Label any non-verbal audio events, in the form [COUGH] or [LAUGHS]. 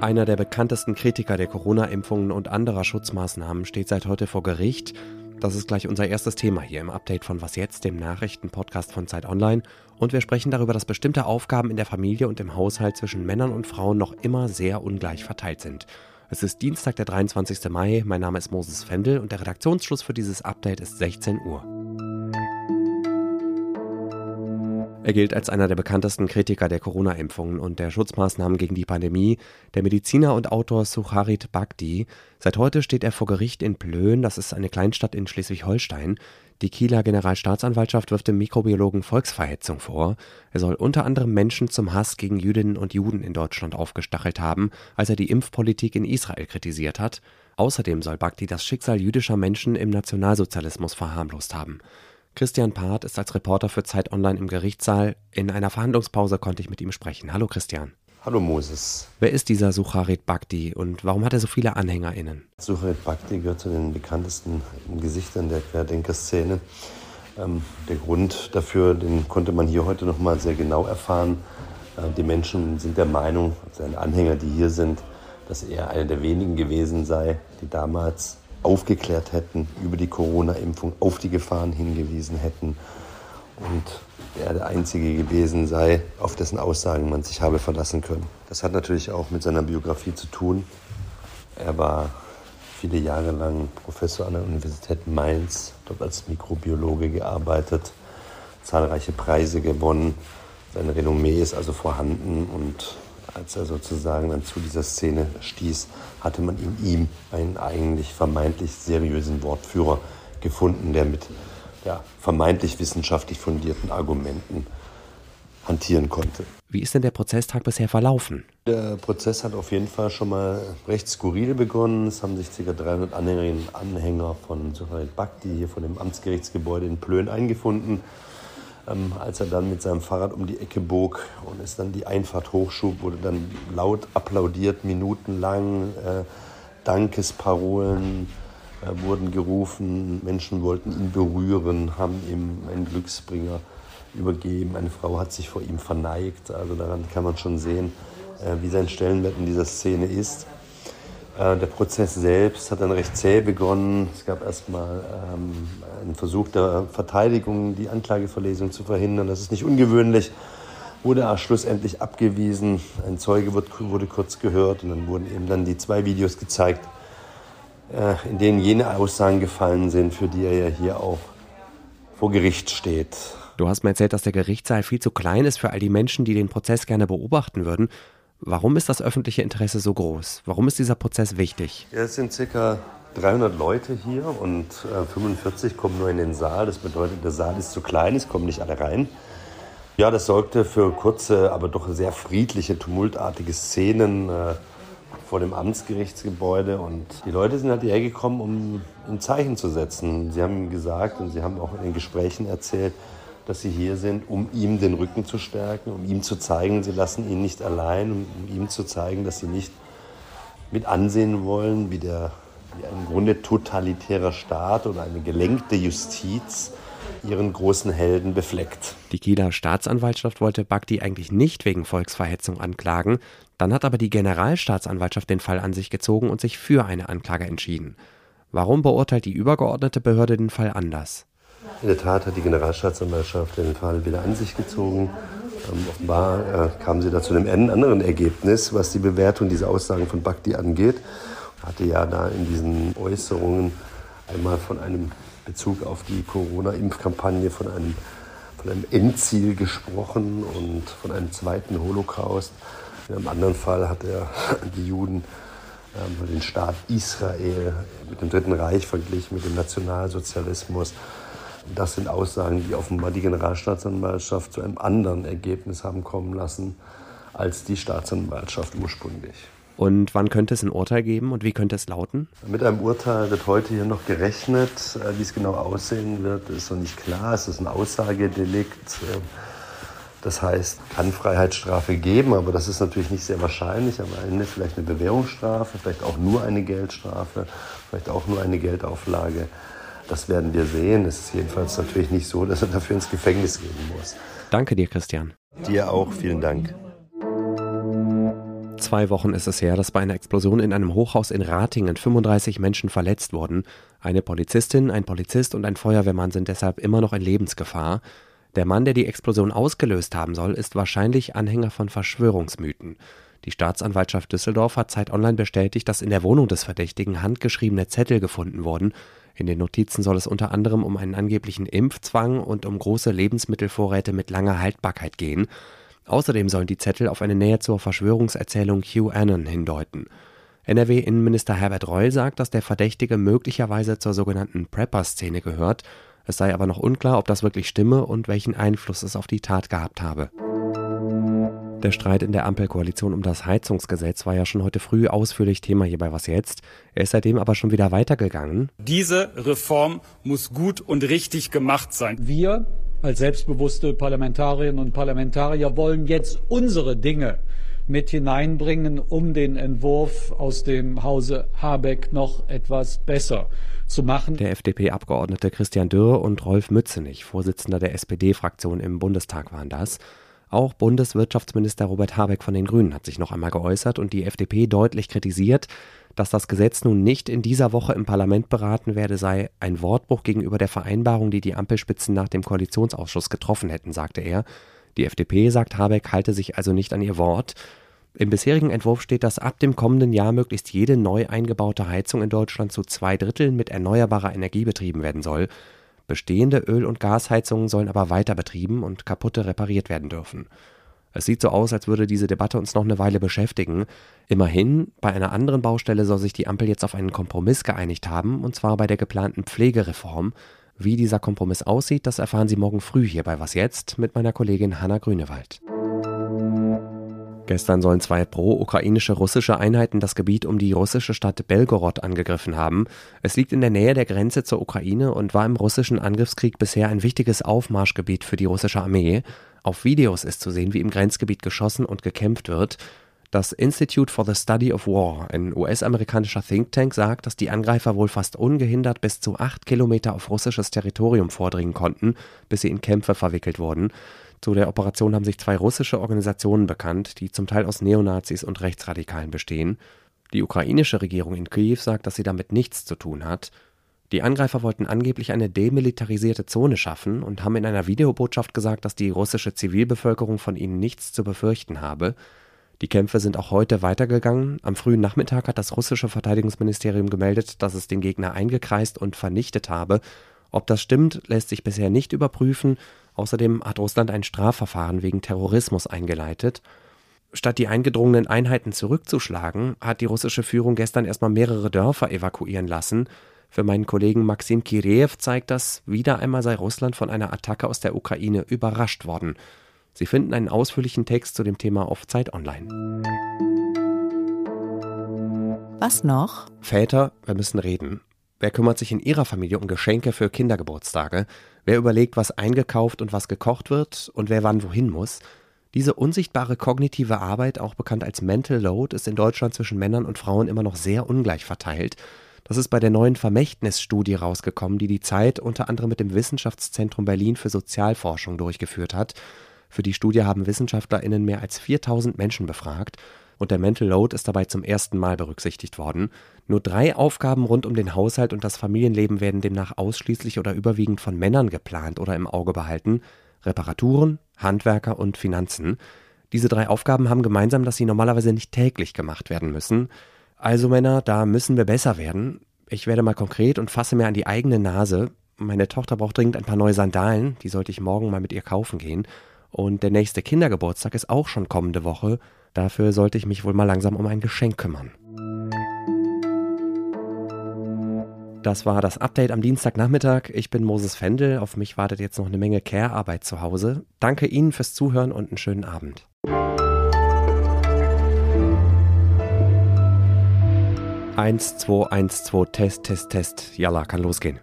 Einer der bekanntesten Kritiker der Corona-Impfungen und anderer Schutzmaßnahmen steht seit heute vor Gericht. Das ist gleich unser erstes Thema hier im Update von Was jetzt, dem Nachrichtenpodcast von Zeit Online. Und wir sprechen darüber, dass bestimmte Aufgaben in der Familie und im Haushalt zwischen Männern und Frauen noch immer sehr ungleich verteilt sind. Es ist Dienstag, der 23. Mai. Mein Name ist Moses Fendel und der Redaktionsschluss für dieses Update ist 16 Uhr. Er gilt als einer der bekanntesten Kritiker der Corona-Impfungen und der Schutzmaßnahmen gegen die Pandemie, der Mediziner und Autor Sucharit Bhakti. Seit heute steht er vor Gericht in Plön, das ist eine Kleinstadt in Schleswig-Holstein. Die Kieler Generalstaatsanwaltschaft wirft dem Mikrobiologen Volksverhetzung vor. Er soll unter anderem Menschen zum Hass gegen Jüdinnen und Juden in Deutschland aufgestachelt haben, als er die Impfpolitik in Israel kritisiert hat. Außerdem soll Bhakti das Schicksal jüdischer Menschen im Nationalsozialismus verharmlost haben. Christian Part ist als Reporter für Zeit Online im Gerichtssaal. In einer Verhandlungspause konnte ich mit ihm sprechen. Hallo Christian. Hallo Moses. Wer ist dieser Sucharit Bhakti und warum hat er so viele AnhängerInnen? Sucharit Bhakti gehört zu den bekanntesten Gesichtern der Querdenker-Szene. Ähm, der Grund dafür, den konnte man hier heute noch mal sehr genau erfahren. Äh, die Menschen sind der Meinung, seine Anhänger, die hier sind, dass er einer der wenigen gewesen sei, die damals aufgeklärt hätten über die Corona-Impfung, auf die Gefahren hingewiesen hätten und er der Einzige gewesen sei, auf dessen Aussagen man sich habe verlassen können. Das hat natürlich auch mit seiner Biografie zu tun. Er war viele Jahre lang Professor an der Universität Mainz, dort als Mikrobiologe gearbeitet, zahlreiche Preise gewonnen. Sein Renommee ist also vorhanden und als er sozusagen dann zu dieser Szene stieß, hatte man in ihm einen eigentlich vermeintlich seriösen Wortführer gefunden, der mit ja, vermeintlich wissenschaftlich fundierten Argumenten hantieren konnte. Wie ist denn der Prozesstag bisher verlaufen? Der Prozess hat auf jeden Fall schon mal recht skurril begonnen. Es haben sich ca. 300 Anhängerinnen und Anhänger von Suhail Bhakti hier von dem Amtsgerichtsgebäude in Plön eingefunden. Ähm, als er dann mit seinem Fahrrad um die Ecke bog und es dann die Einfahrt hochschub, wurde dann laut applaudiert, minutenlang. Äh, Dankesparolen äh, wurden gerufen, Menschen wollten ihn berühren, haben ihm einen Glücksbringer übergeben. Eine Frau hat sich vor ihm verneigt. Also daran kann man schon sehen, äh, wie sein Stellenwert in dieser Szene ist. Äh, der Prozess selbst hat dann recht zäh begonnen. Es gab erstmal ähm, einen Versuch der Verteidigung, die Anklageverlesung zu verhindern. Das ist nicht ungewöhnlich. Wurde er schlussendlich abgewiesen. Ein Zeuge wird, wurde kurz gehört und dann wurden eben dann die zwei Videos gezeigt, äh, in denen jene Aussagen gefallen sind, für die er ja hier auch vor Gericht steht. Du hast mir erzählt, dass der Gerichtssaal viel zu klein ist für all die Menschen, die den Prozess gerne beobachten würden. Warum ist das öffentliche Interesse so groß? Warum ist dieser Prozess wichtig? Ja, es sind circa 300 Leute hier und äh, 45 kommen nur in den Saal. Das bedeutet, der Saal ist zu klein, es kommen nicht alle rein. Ja, das sorgte für kurze, aber doch sehr friedliche, tumultartige Szenen äh, vor dem Amtsgerichtsgebäude. Und die Leute sind halt hierher gekommen, um ein Zeichen zu setzen. Sie haben gesagt und sie haben auch in den Gesprächen erzählt, dass sie hier sind, um ihm den Rücken zu stärken, um ihm zu zeigen, sie lassen ihn nicht allein, um, ihm zu zeigen, dass sie nicht mit ansehen wollen, wie, der, wie ein im Grunde totalitärer Staat oder eine gelenkte Justiz ihren großen Helden befleckt. Die Kieler Staatsanwaltschaft wollte Bagdi eigentlich nicht wegen Volksverhetzung anklagen, dann hat aber die Generalstaatsanwaltschaft den Fall an sich gezogen und sich für eine Anklage entschieden. Warum beurteilt die übergeordnete Behörde den Fall anders? In der Tat hat die Generalstaatsanwaltschaft den Fall wieder an sich gezogen. Ähm, offenbar äh, kamen sie da zu einem anderen Ergebnis, was die Bewertung dieser Aussagen von Bhakti angeht. Hatte ja da in diesen Äußerungen einmal von einem Bezug auf die Corona-Impfkampagne, von einem, von einem Endziel gesprochen und von einem zweiten Holocaust. In einem anderen Fall hat er [LAUGHS] die Juden ähm, den Staat Israel mit dem Dritten Reich verglichen, mit dem Nationalsozialismus. Das sind Aussagen, die offenbar die Generalstaatsanwaltschaft zu einem anderen Ergebnis haben kommen lassen als die Staatsanwaltschaft ursprünglich. Und wann könnte es ein Urteil geben und wie könnte es lauten? Mit einem Urteil wird heute hier noch gerechnet. Äh, wie es genau aussehen wird, ist noch nicht klar. Es ist ein Aussagedelikt. Äh, das heißt, kann Freiheitsstrafe geben, aber das ist natürlich nicht sehr wahrscheinlich. Am Ende vielleicht eine Bewährungsstrafe, vielleicht auch nur eine Geldstrafe, vielleicht auch nur eine Geldauflage. Das werden wir sehen. Es ist jedenfalls natürlich nicht so, dass er dafür ins Gefängnis gehen muss. Danke dir, Christian. Dir auch, vielen Dank. Zwei Wochen ist es her, dass bei einer Explosion in einem Hochhaus in Ratingen 35 Menschen verletzt wurden. Eine Polizistin, ein Polizist und ein Feuerwehrmann sind deshalb immer noch in Lebensgefahr. Der Mann, der die Explosion ausgelöst haben soll, ist wahrscheinlich Anhänger von Verschwörungsmythen. Die Staatsanwaltschaft Düsseldorf hat Zeit Online bestätigt, dass in der Wohnung des Verdächtigen handgeschriebene Zettel gefunden wurden. In den Notizen soll es unter anderem um einen angeblichen Impfzwang und um große Lebensmittelvorräte mit langer Haltbarkeit gehen. Außerdem sollen die Zettel auf eine Nähe zur Verschwörungserzählung QAnon hindeuten. NRW-Innenminister Herbert Reul sagt, dass der Verdächtige möglicherweise zur sogenannten Prepper-Szene gehört. Es sei aber noch unklar, ob das wirklich stimme und welchen Einfluss es auf die Tat gehabt habe. Der Streit in der Ampelkoalition um das Heizungsgesetz war ja schon heute früh ausführlich Thema hier bei Was jetzt. Er ist seitdem aber schon wieder weitergegangen. Diese Reform muss gut und richtig gemacht sein. Wir als selbstbewusste Parlamentarierinnen und Parlamentarier wollen jetzt unsere Dinge mit hineinbringen, um den Entwurf aus dem Hause Habeck noch etwas besser zu machen. Der FDP-Abgeordnete Christian Dürr und Rolf Mützenich, Vorsitzender der SPD-Fraktion im Bundestag, waren das. Auch Bundeswirtschaftsminister Robert Habeck von den Grünen hat sich noch einmal geäußert und die FDP deutlich kritisiert. Dass das Gesetz nun nicht in dieser Woche im Parlament beraten werde, sei ein Wortbruch gegenüber der Vereinbarung, die die Ampelspitzen nach dem Koalitionsausschuss getroffen hätten, sagte er. Die FDP, sagt Habeck, halte sich also nicht an ihr Wort. Im bisherigen Entwurf steht, dass ab dem kommenden Jahr möglichst jede neu eingebaute Heizung in Deutschland zu zwei Dritteln mit erneuerbarer Energie betrieben werden soll. Bestehende Öl- und Gasheizungen sollen aber weiter betrieben und kaputte repariert werden dürfen. Es sieht so aus, als würde diese Debatte uns noch eine Weile beschäftigen. Immerhin, bei einer anderen Baustelle soll sich die Ampel jetzt auf einen Kompromiss geeinigt haben, und zwar bei der geplanten Pflegereform. Wie dieser Kompromiss aussieht, das erfahren Sie morgen früh hier bei Was jetzt mit meiner Kollegin Hanna Grünewald. Gestern sollen zwei pro-ukrainische russische Einheiten das Gebiet um die russische Stadt Belgorod angegriffen haben. Es liegt in der Nähe der Grenze zur Ukraine und war im russischen Angriffskrieg bisher ein wichtiges Aufmarschgebiet für die russische Armee. Auf Videos ist zu sehen, wie im Grenzgebiet geschossen und gekämpft wird. Das Institute for the Study of War, ein US-amerikanischer Think Tank, sagt, dass die Angreifer wohl fast ungehindert bis zu acht Kilometer auf russisches Territorium vordringen konnten, bis sie in Kämpfe verwickelt wurden. Zu der Operation haben sich zwei russische Organisationen bekannt, die zum Teil aus Neonazis und Rechtsradikalen bestehen. Die ukrainische Regierung in Kiew sagt, dass sie damit nichts zu tun hat. Die Angreifer wollten angeblich eine demilitarisierte Zone schaffen und haben in einer Videobotschaft gesagt, dass die russische Zivilbevölkerung von ihnen nichts zu befürchten habe. Die Kämpfe sind auch heute weitergegangen. Am frühen Nachmittag hat das russische Verteidigungsministerium gemeldet, dass es den Gegner eingekreist und vernichtet habe. Ob das stimmt, lässt sich bisher nicht überprüfen. Außerdem hat Russland ein Strafverfahren wegen Terrorismus eingeleitet. Statt die eingedrungenen Einheiten zurückzuschlagen, hat die russische Führung gestern erstmal mehrere Dörfer evakuieren lassen. Für meinen Kollegen Maxim Kireev zeigt das, wieder einmal sei Russland von einer Attacke aus der Ukraine überrascht worden. Sie finden einen ausführlichen Text zu dem Thema auf Zeit Online. Was noch? Väter, wir müssen reden. Wer kümmert sich in Ihrer Familie um Geschenke für Kindergeburtstage? Wer überlegt, was eingekauft und was gekocht wird und wer wann wohin muss? Diese unsichtbare kognitive Arbeit, auch bekannt als Mental Load, ist in Deutschland zwischen Männern und Frauen immer noch sehr ungleich verteilt. Das ist bei der neuen Vermächtnisstudie rausgekommen, die die Zeit unter anderem mit dem Wissenschaftszentrum Berlin für Sozialforschung durchgeführt hat. Für die Studie haben WissenschaftlerInnen mehr als 4000 Menschen befragt und der Mental Load ist dabei zum ersten Mal berücksichtigt worden. Nur drei Aufgaben rund um den Haushalt und das Familienleben werden demnach ausschließlich oder überwiegend von Männern geplant oder im Auge behalten. Reparaturen, Handwerker und Finanzen. Diese drei Aufgaben haben gemeinsam, dass sie normalerweise nicht täglich gemacht werden müssen. Also Männer, da müssen wir besser werden. Ich werde mal konkret und fasse mir an die eigene Nase. Meine Tochter braucht dringend ein paar neue Sandalen, die sollte ich morgen mal mit ihr kaufen gehen. Und der nächste Kindergeburtstag ist auch schon kommende Woche. Dafür sollte ich mich wohl mal langsam um ein Geschenk kümmern. Das war das Update am Dienstagnachmittag. Ich bin Moses Fendel. Auf mich wartet jetzt noch eine Menge Care-Arbeit zu Hause. Danke Ihnen fürs Zuhören und einen schönen Abend. 1, 2, 1, 2, Test, Test, Test. Jalla, kann losgehen.